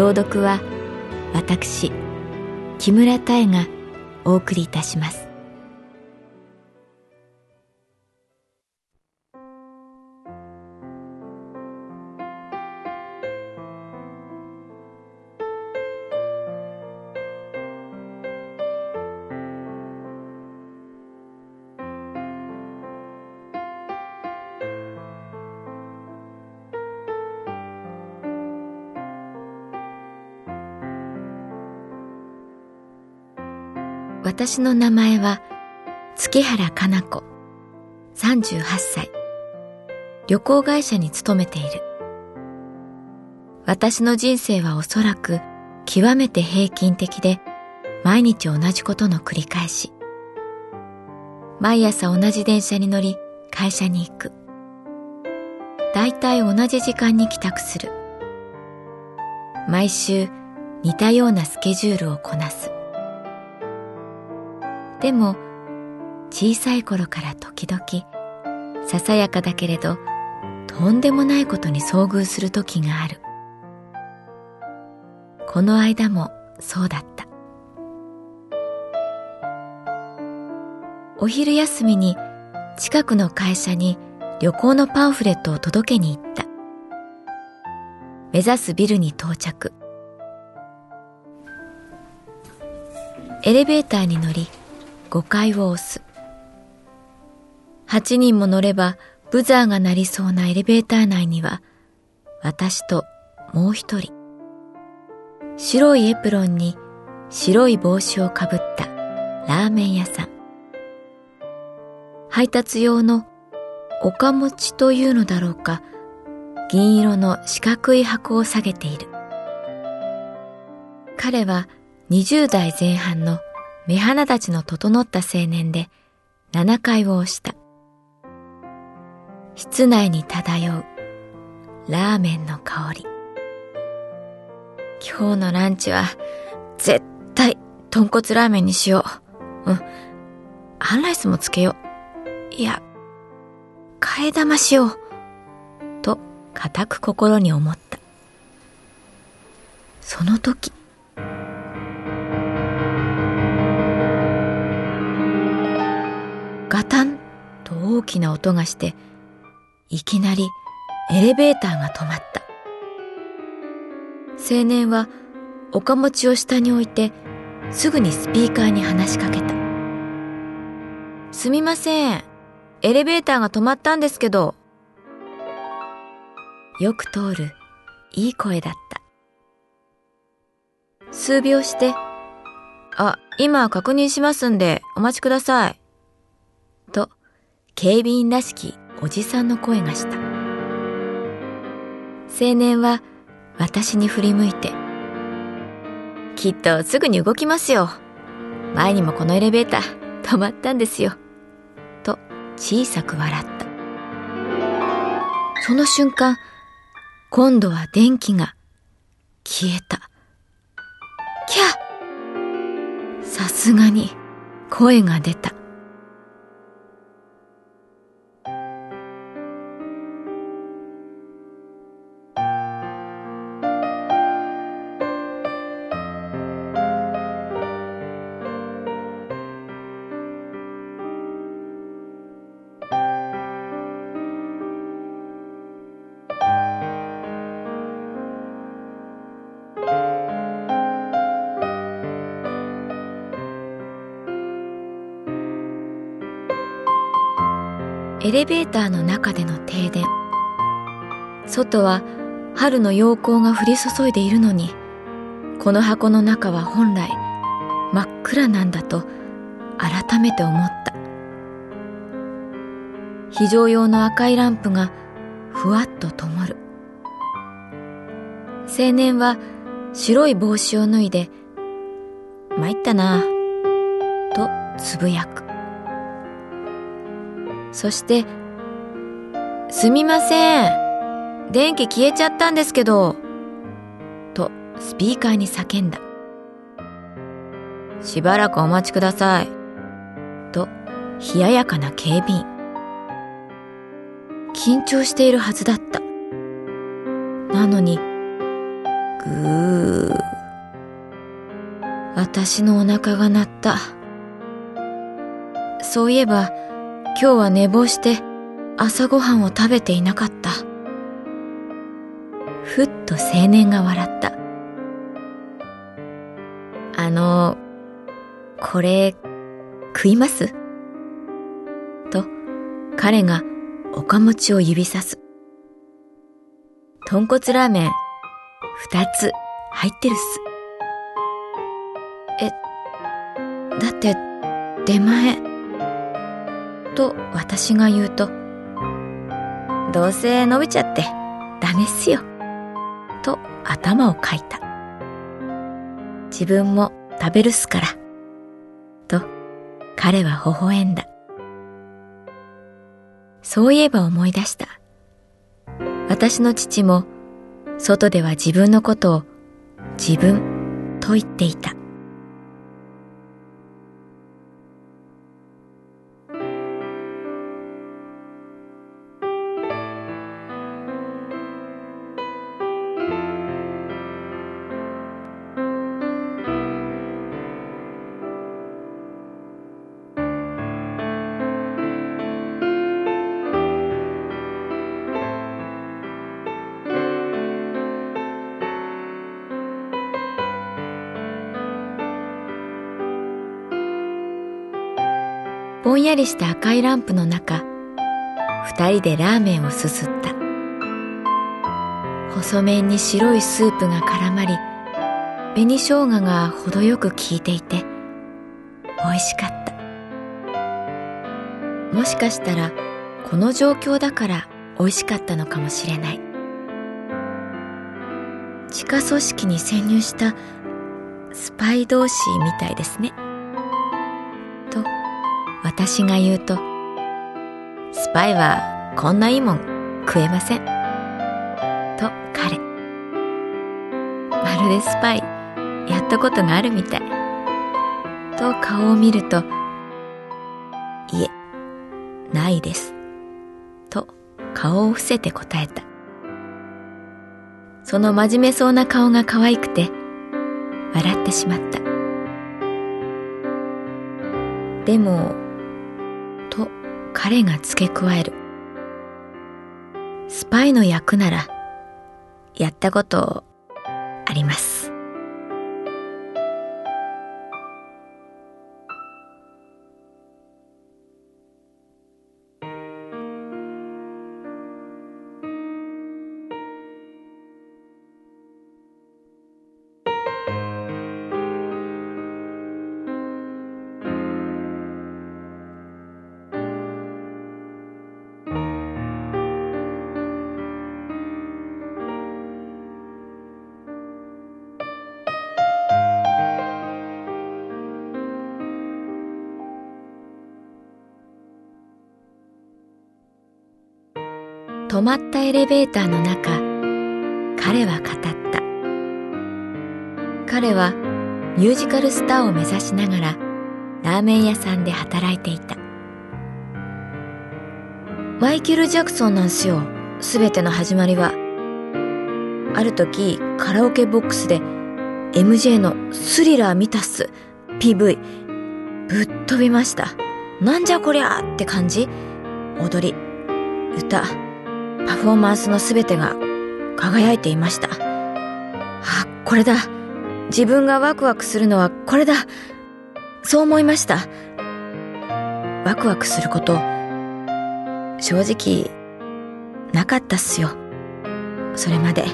朗読は私木村多江がお送りいたします。私の名前は月原かな子。38歳。旅行会社に勤めている。私の人生はおそらく極めて平均的で毎日同じことの繰り返し。毎朝同じ電車に乗り会社に行く。だいたい同じ時間に帰宅する。毎週似たようなスケジュールをこなす。でも小さい頃から時々ささやかだけれどとんでもないことに遭遇する時がある。この間もそうだった。お昼休みに近くの会社に旅行のパンフレットを届けに行った。目指すビルに到着。エレベーターに乗り5階を押す。8人も乗ればブザーが鳴りそうなエレベーター内には、私ともう一人。白いエプロンに白い帽子をかぶったラーメン屋さん。配達用の岡持ちというのだろうか、銀色の四角い箱を下げている。彼は20代前半の目鼻立ちの整った青年で7階を押した。室内に漂うラーメンの香り。今日のランチは絶対豚骨ラーメンにしよう。うん。アンライスもつけよう。いや、替え玉しよう。と固く心に思った。その時、大きな音がして、いきなりエレベーターが止まった。青年は岡持ちを下に置いて、すぐにスピーカーに話しかけた。すみません。エレベーターが止まったんですけど。よく通る、いい声だった。数秒して、あ、今確認しますんで、お待ちください。警備員らしきおじさんの声がした。青年は私に振り向いて、きっとすぐに動きますよ。前にもこのエレベーター止まったんですよ。と小さく笑った。その瞬間、今度は電気が消えた。キャさすがに声が出た。エレベーターの中での停電。外は春の陽光が降り注いでいるのにこの箱の中は本来真っ暗なんだと改めて思った。非常用の赤いランプがふわっと灯る。青年は白い帽子を脱いで「参ったな」とつぶやく。そして「すみません。電気消えちゃったんですけど」とスピーカーに叫んだ「しばらくお待ちください」と冷ややかな警備員。緊張しているはずだった。なのにぐー。私のお腹が鳴った。そういえば今日は寝坊して朝ごはんを食べていなかった。ふっと青年が笑った。あの、これ、食います？と、彼が岡持ちを指さす。豚骨ラーメン、二つ入ってるっす。え、だって、出前。と私が言うと、どうせ伸びちゃってダメっすよ。と頭をかいた。自分も食べるっすから。と彼は微笑んだ。そういえば思い出した。私の父も外では自分のことを自分と言っていた。ぼんやりした赤いランプの中二人でラーメンをすすった。細麺に白いスープが絡まり紅生姜が程よく効いていて美味しかった。もしかしたらこの状況だから美味しかったのかもしれない。地下組織に潜入したスパイ同士みたいですね。私が言うと、スパイはこんないいもん食えません。と彼。まるでスパイやったことがあるみたい。と顔を見ると、いえ、ないです。と顔を伏せて答えた。その真面目そうな顔が可愛くて、笑ってしまった。でも、彼が付け加える。スパイの役なら、やったことあります。止まったエレベーターの中彼は語った。彼はミュージカルスターを目指しながらラーメン屋さんで働いていた。マイケル・ジャクソンなんすよ全ての始まりはある時カラオケボックスで MJ のスリラー見たっす。PV ぶっ飛びました。なんじゃこりゃって感じ。踊り。歌。パフォーマンスの全てが輝いていました。あ、これだ。自分がワクワクするのはこれだ。そう思いました。ワクワクすること、正直なかったっすよそれまで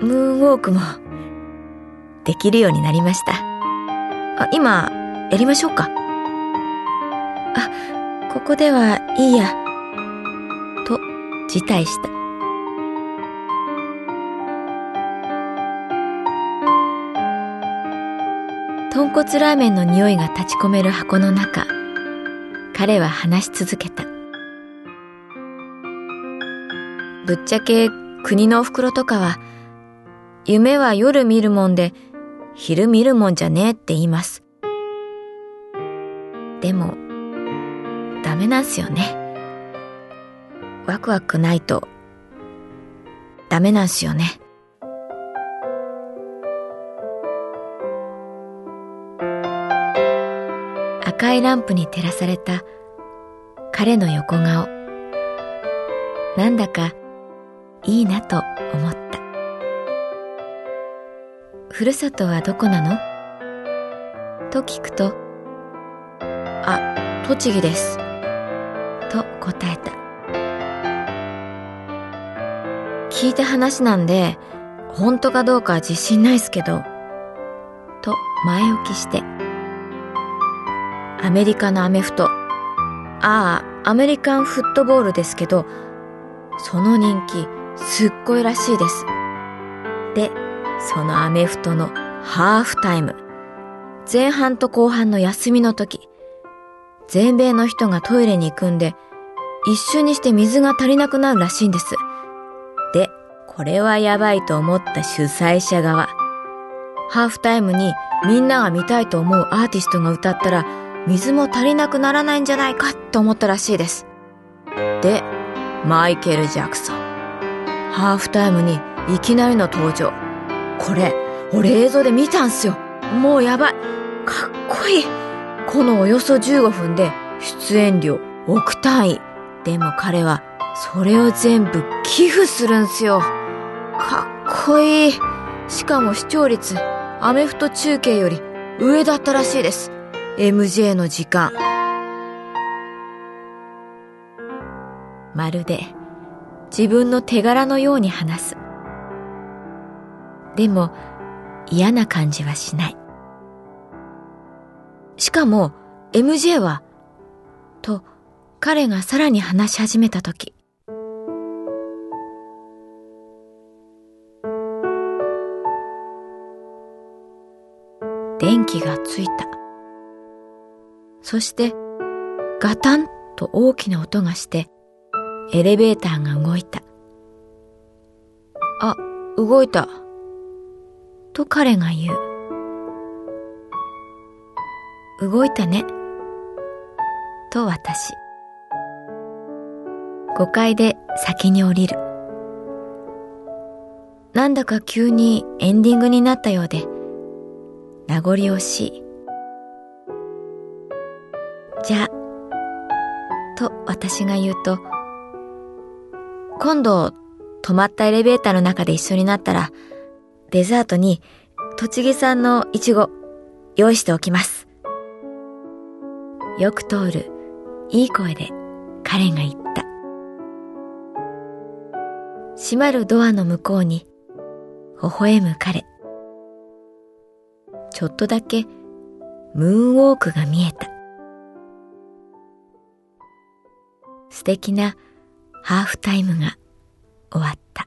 ムーンウォークもできるようになりましたあ今やりましょうかあここではいいや辞退した。豚骨ラーメンの匂いが立ち込める箱の中彼は話し続けた。ぶっちゃけ国のお袋とかは夢は夜見るもんで昼見るもんじゃねえって言います。でもダメなんすよね。ワクワクないと。ダメなんすよね。赤いランプに照らされた。彼の横顔。なんだかいいなと思った。ふるさとはどこなの？と聞くとあ栃木です。と答えた。聞いた話なんで本当かどうかは自信ないっすけどと前置きしてアメリカのアメフト。ああ、アメリカンフットボールですけど、その人気すっごいらしいです。で、そのアメフトのハーフタイム。前半と後半の休みの時、全米の人がトイレに行くんで、一瞬にして水が足りなくなるらしいんです。これはやばいと思った主催者側。ハーフタイムにみんなが見たいと思うアーティストが歌ったら、水も足りなくならないんじゃないかと思ったらしいです。で、マイケル・ジャクソン。ハーフタイムにいきなりの登場。これ、俺映像で見たんすよ。もうやばい。かっこいい。このおよそ15分で出演料億単位。でも彼はそれを全部寄付するんすよ。かっこいい。しかも視聴率、アメフト中継より上だったらしいです。MJ の時間。まるで自分の手柄のように話す。でも嫌な感じはしない。しかも MJ は、と彼がさらに話し始めたと電気がついた。そして、ガタンと大きな音がして、エレベーターが動いた。あ、動いた。と彼が言う。動いたね。と私。5階で先に降りる。なんだか急にエンディングになったようで、名残惜しい。じゃ、と私が言うと、今度止まったエレベーターの中で一緒になったら、デザートに栃木産のイチゴ用意しておきます。よく通るいい声で彼が言った。閉まるドアの向こうに微笑む彼。ちょっとだけムーンウォークが見えた。素敵なハーフタイムが終わった。